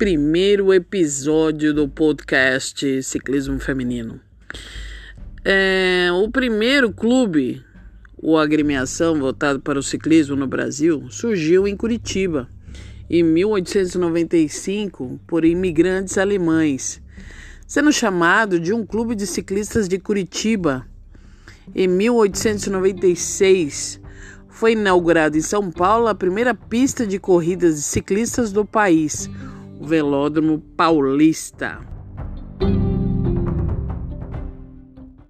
primeiro episódio do podcast Ciclismo Feminino. É, o primeiro clube, ou agremiação voltado para o ciclismo no Brasil, surgiu em Curitiba, em 1895, por imigrantes alemães, sendo chamado de um clube de ciclistas de Curitiba. Em 1896, foi inaugurada em São Paulo a primeira pista de corridas de ciclistas do país, Velódromo Paulista.